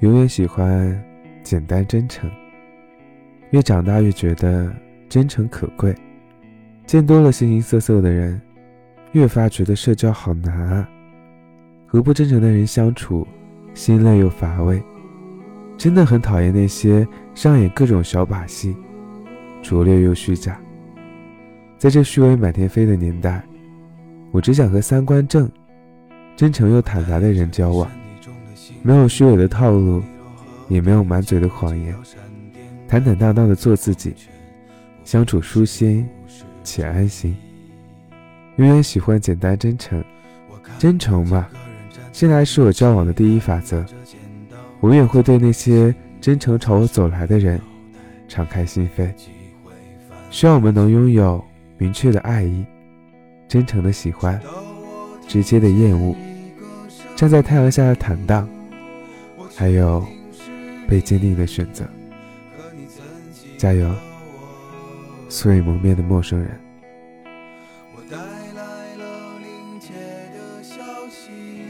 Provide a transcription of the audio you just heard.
永远喜欢简单真诚。越长大越觉得真诚可贵，见多了形形色色的人，越发觉得社交好难啊。和不真诚的人相处，心累又乏味。真的很讨厌那些上演各种小把戏，拙劣又虚假。在这虚伪满天飞的年代，我只想和三观正、真诚又坦白的人交往，没有虚伪的套路，也没有满嘴的谎言，坦坦荡荡的做自己，相处舒心且安心。永远喜欢简单真诚，真诚嘛，向来是我交往的第一法则。我也会对那些真诚朝我走来的人敞开心扉。希望我们能拥有明确的爱意、真诚的喜欢、直接的厌恶，站在太阳下的坦荡，还有被坚定的选择。加油，素未谋面的陌生人。我带来了临界的消息。